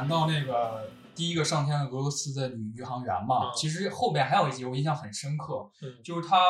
谈到那个第一个上天的俄罗斯的女宇航员嘛，嗯其实后边还有一集我印象很深刻，嗯就是他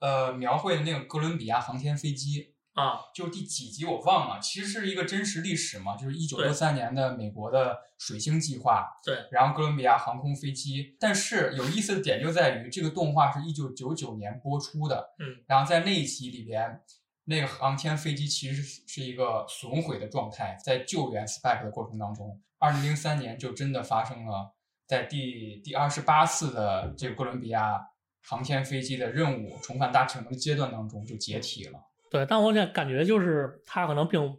呃描绘的那个哥伦比亚航天飞机，啊，就是第几集我忘了，其实是一个真实历史嘛，就是一九六三年的美国的水星计划，对，然后哥伦比亚航空飞机。但是有意思的点就在于，这个动画是一九九九年播出的，嗯，然后在那一集里边，那个航天飞机其实是一个损毁的状态，在救援 SPAC 的过程当中，二零零三年就真的发生了，在第第二十八次的这个哥伦比亚航天飞机的任务重返大气层的阶段当中就解体了。对，但我想感觉就是它可能并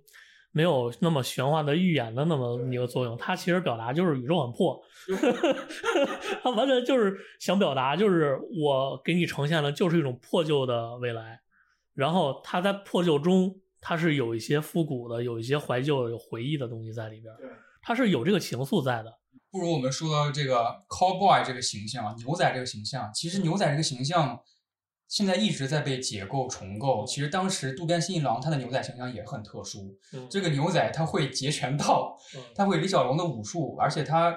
没有那么玄幻的预言的那么一个作用，它其实表达就是宇宙很破，它完全就是想表达就是我给你呈现的就是一种破旧的未来，然后它在破旧中它是有一些复古的，有一些怀旧、有回忆的东西在里边，对，它是有这个情愫在的。不如我们说到这个 cowboy 这个形象啊，牛仔这个形象，其实牛仔这个形象现在一直在被解构重构。其实当时渡边信一郎他的牛仔形象也很特殊，嗯这个牛仔他会截拳道，嗯他会李小龙的武术，而且他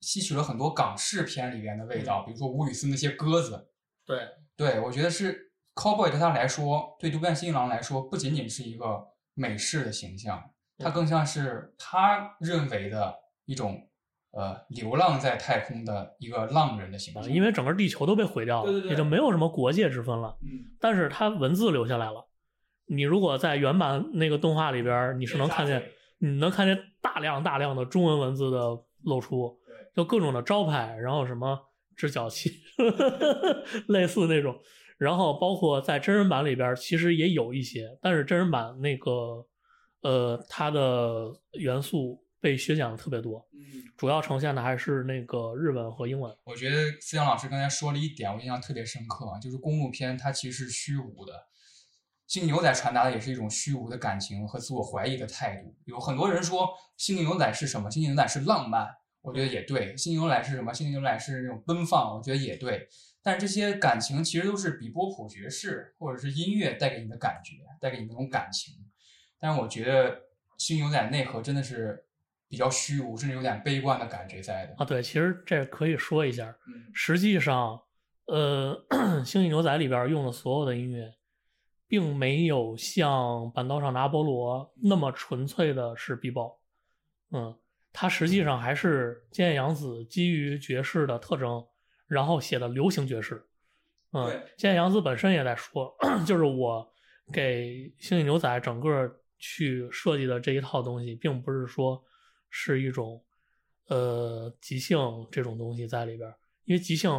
吸取了很多港式片里边的味道，比如说吴宇森那些鸽子。对，对我觉得是 cowboy 对他来说，对独眼新一郎来说，不仅仅是一个美式的形象，它更像是他认为的一种。呃，流浪在太空的一个浪人的形象，啊因为整个地球都被毁掉了，对对对也就没有什么国界之分了。嗯，但是他文字留下来了。你如果在原版那个动画里边，你是能看见，你能看见大量大量的中文文字的露出，就各种的招牌，然后什么直角器，类似那种。然后包括在真人版里边，其实也有一些，但是真人版那个呃，它的元素被削减了特别多。嗯，主要呈现的还是那个日文和英文。我觉得思阳老师刚才说了一点，我印象特别深刻啊，就是公路片它其实是虚无的，星际牛仔传达的也是一种虚无的感情和自我怀疑的态度。有很多人说星际牛仔是什么？星际牛仔是浪漫，我觉得也对。星际牛仔是什么？星际牛仔是那种奔放，我觉得也对。但是这些感情其实都是比波普爵士或者是音乐带给你的感觉，带给你那种感情。但是我觉得星际牛仔内核真的是比较虚无，甚至有点悲观的感觉在的。啊，对，其实这可以说一下。嗯实际上，呃，《星际牛仔》里边用的所有的音乐，并没有像《板道上的阿波罗》那么纯粹的是 B-bop。嗯，它实际上还是菅野洋子基于爵士的特征，然后写的流行爵士。嗯对，菅野洋子本身也在说，就是我给《星际牛仔》整个去设计的这一套东西，并不是说是一种呃即兴这种东西在里边，因为即兴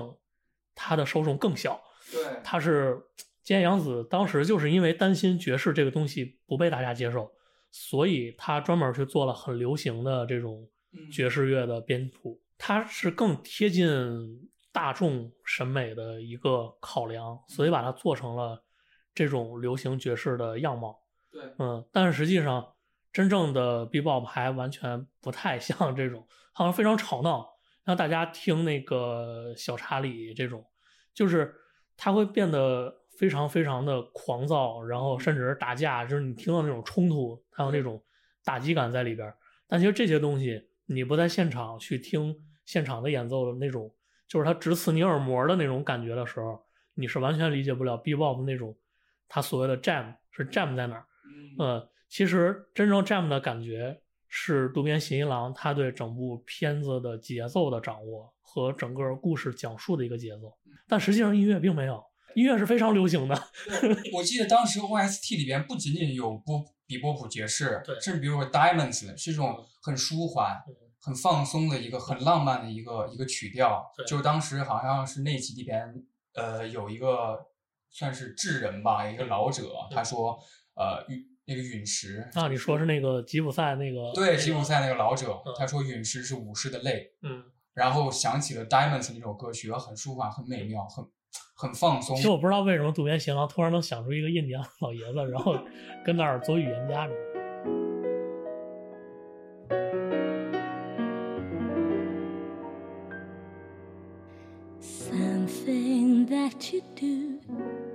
它的受众更小，对它是菅野洋子当时就是因为担心爵士这个东西不被大家接受，所以他专门去做了很流行的这种嗯。爵士乐的编谱，它是更贴近大众审美的一个考量，所以把它做成了这种流行爵士的样貌。对嗯，但是实际上，真正的 B-bop 还完全不太像这种，好像非常吵闹，让大家听那个小查理这种，就是他会变得非常非常的狂躁，然后甚至是打架，就是你听到那种冲突，还有那种打击感在里边儿。但其实这些东西，你不在现场去听现场的演奏的那种，就是他直刺你耳膜的那种感觉的时候，你是完全理解不了 B-bop 那种他所谓的 jam 是 jam 在哪儿。呃，其实真正 jam 的感觉是渡边信一郎他对整部片子的节奏的掌握和整个故事讲述的一个节奏，但实际上音乐并没有，音乐是非常流行的。我记得当时 OST 里边不仅仅有波比波普爵士，对甚至比如说 Diamonds 是一种很舒缓、很放松的一个很浪漫的一个一个曲调。对就是当时好像是那集里边，呃，有一个算是智人吧，一个老者，他说，呃，陨那个陨石啊，你说是那个吉普赛那个？对吉普赛那个老者嗯，他说陨石是武士的泪，嗯，然后想起了 Diamonds 那首歌曲，很舒缓、很美妙、很很放松其。实我不知道为什么渡边贤郎突然能想出一个印第安老爷子，然后跟那儿做预言家。Amen.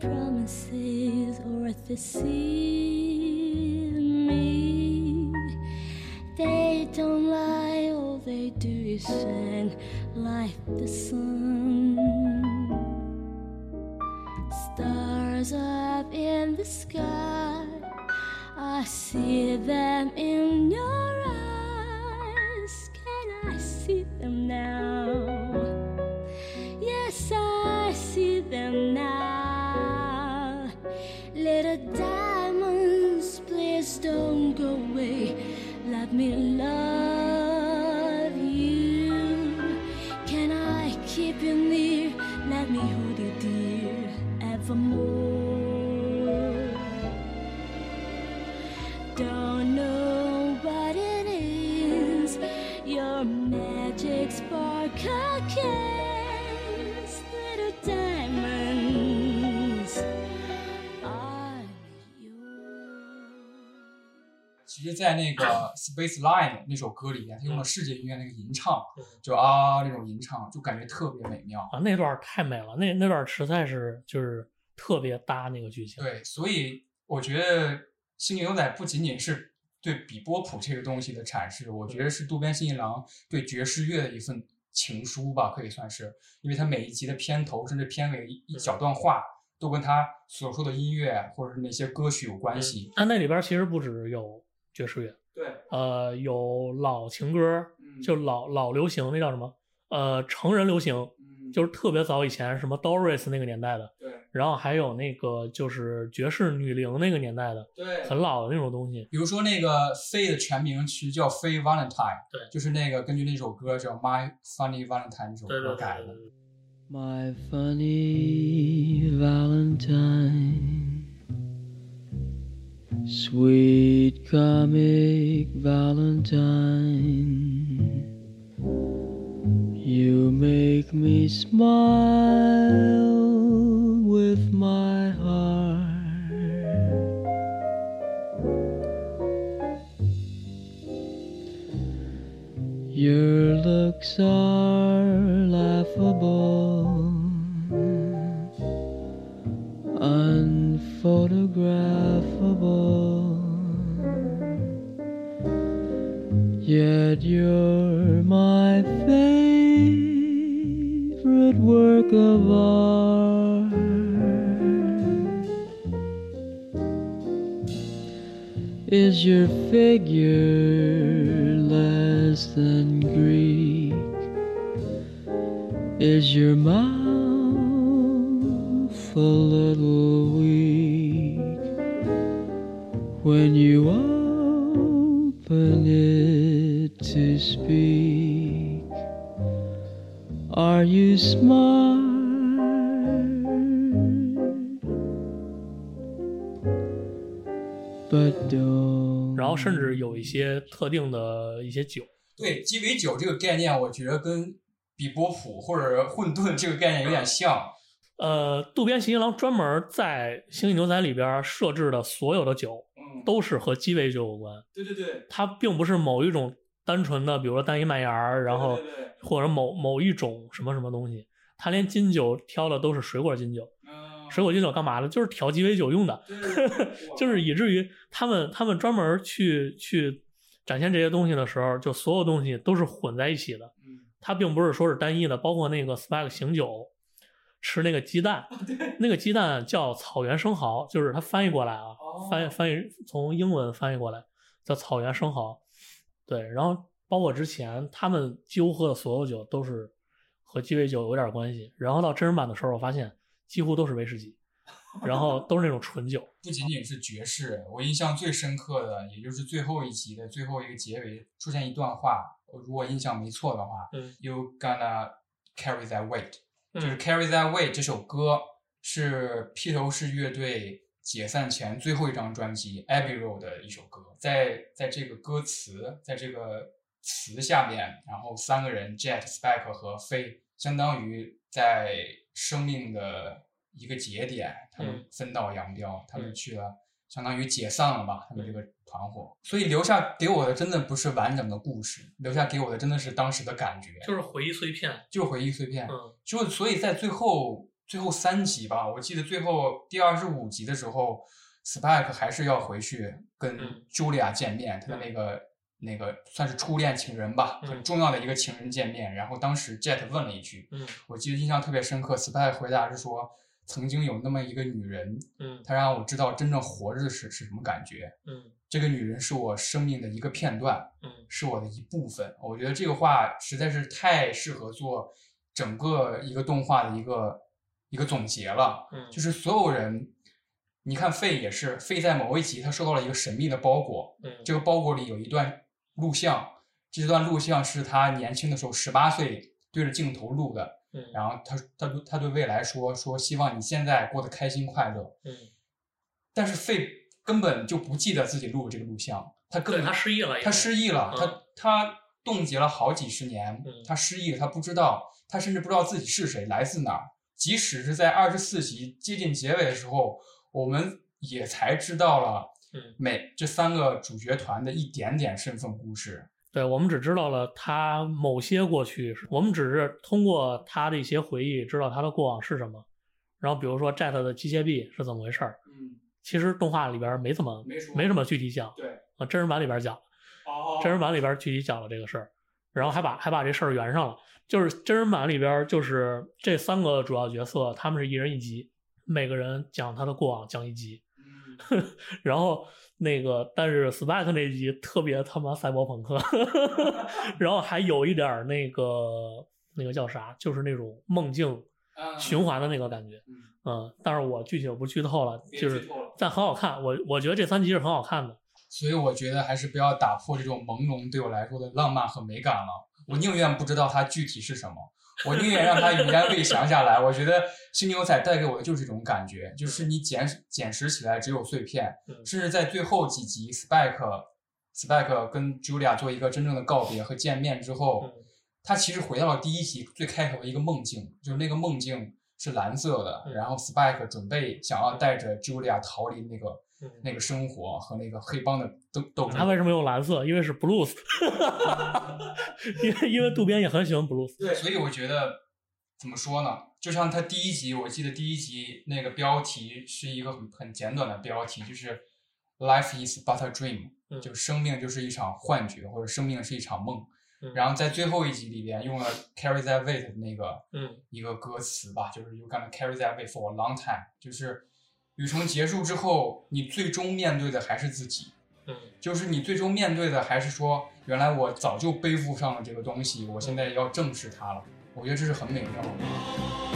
Promises or deceive me. They don't lie, all they do is shine like the sun. 实，在那个 Space Line 那首歌里面，他用了世界音乐那个吟唱，就啊那种吟唱，就感觉特别美妙。啊，那段太美了，那那段实在是就是特别搭那个剧情。对，所以我觉得《星际牛仔》不仅仅是对比波普这个东西的阐释，我觉得是渡边信一郎对爵士乐的一份情书吧，可以算是，因为他每一集的片头甚至片尾一一小段话，都跟他所说的音乐或者是那些歌曲有关系。但那里边其实不止有爵士乐，对，呃，有老情歌，就老老流行，那叫什么？呃，成人流行，就是特别早以前什么 Doris 那个年代的，对，然后还有那个就是爵士女伶那个年代的，对。很老的那种东西。比如说那个飞的全名其实叫飞 Valentine，对，就是那个根据那首歌叫 My Funny Valentine 那首歌改的。My funny Valentine, sweet comic Valentine, you make me smile with my heart. Your looks are laughable, unphotographable. Yet you're my favorite work of art. Is your figure less than Greek? Is your mouth a little weak when you open it to speak? Are you smart? But don't. 然后甚至有一些特定的一些酒，对鸡尾酒这个概念，我觉得跟比波普或者混沌这个概念有点像。呃，渡边信一郎专门在《星际牛仔》里边设置的所有的酒，嗯，都是和鸡尾酒有关。对对对，它并不是某一种单纯的，比如说单一麦芽儿，然后或者某某一种什么什么东西，它连金酒挑的都是水果金酒。嗯，水果金酒干嘛的？就是调鸡尾酒用的，就是以至于他们他们专门去去展现这些东西的时候，就所有东西都是混在一起的。嗯，它并不是说是单一的，包括那个 Spike 醒酒吃那个鸡蛋，那个鸡蛋叫草原生蚝，就是它翻译过来啊，翻译翻译从英文翻译过来叫草原生蚝。对，然后包括之前他们几乎喝的所有酒都是和鸡尾酒有点关系，然后到真人版的时候，我发现几乎都是威士忌，然后 都是那种纯酒。不仅仅是爵士，我印象最深刻的，也就是最后一集的最后一个结尾出现一段话，我如果印象没错的话、嗯 y o u gonna carry that weight，、嗯就是 Carry That Weight 这首歌是披头士乐队解散前最后一张专辑 Abbey Road 的一首歌，在在这个歌词，在这个词下面，然后三个人 Jet、Spike 和飞，相当于在生命的一个节点，他们嗯。分道扬镳，他们去了相当于解散了吧，他们这个团伙。所以留下给我的真的不是完整的故事，留下给我的真的是当时的感觉，就是回忆碎片。就是回忆碎片。嗯就所以在最后最后三集吧，我记得最后第二十五集的时候，Spike 还是要回去跟嗯 Julia 见面，他的那个那个算是初恋情人吧，嗯很重要的一个情人见面。然后当时 Jet 问了一句，嗯我记得印象特别深刻，Spike 回答是说，曾经有那么一个女人，嗯她让我知道真正活着是是什么感觉。嗯这个女人是我生命的一个片段，嗯是我的一部分。我觉得这个话实在是太适合做整个一个动画的一个一个总结了。嗯就是所有人，你看费也是，费在某一集他收到了一个神秘的包裹，嗯这个包裹里有一段录像，这段录像是他年轻的时候十八岁对着镜头录的。嗯然后他他对他对未来说说希望你现在过得开心快乐。嗯，但是费根本就不记得自己录这个录像，他根本他失忆了，他失忆了，嗯他他冻结了好几十年，嗯他失忆了，他不知道，他甚至不知道自己是谁，来自哪儿。即使是在二十四集接近结尾的时候，我们也才知道了嗯每这三个主角团的一点点身份故事。对，我们只知道了他某些过去，我们只是通过他的一些回忆知道他的过往是什么。然后比如说 Jet 的机械臂是怎么回事儿，嗯，其实动画里边没怎么没怎么具体讲，对，啊，真人版里边讲，哦真人版里边具体讲了这个事儿，然后还把还把这事儿圆上了。就是真人版里边就是这三个主要角色，他们是一人一集，每个人讲他的过往讲一集，嗯。然后那个，但是 Spike 那集特别他妈赛博朋克，然后还有一点儿那个那个叫啥，就是那种梦境嗯循环的那个感觉，嗯，但是我具体我不剧透了，就是但很好看，我我觉得这三集是很好看的，所以我觉得还是不要打破这种朦胧对我来说的浪漫和美感了。我宁愿不知道它具体是什么，我宁愿让它云烟未降下来。我觉得《新牛仔》带给我的就是这种感觉，就是你捡捡拾起来只有碎片，嗯甚至在最后几集，Spike Spike 跟 Julia 做一个真正的告别和见面之后，嗯他其实回到了第一集最开头的一个梦境，就是那个梦境是蓝色的，嗯然后 Spike 准备想要带着 Julia 逃离那个、嗯那个生活和那个黑帮的斗斗争。他为什么用蓝色？因为是 blues，因为因为渡边也很喜欢 blues，对，所以我觉得怎么说呢？就像他第一集，我记得第一集那个标题是一个很很简短的标题，就是 “Life is but a dream”，、嗯就生命就是一场幻觉，或者生命是一场梦。嗯然后在最后一集里边用了 “carry that weight” 的那个嗯一个歌词吧，就是 “you gonna carry that weight for a long time”，就是旅程结束之后，你最终面对的还是自己。嗯就是你最终面对的还是说，原来我早就背负上了这个东西，我现在要正视它了。我觉得这是很美妙的。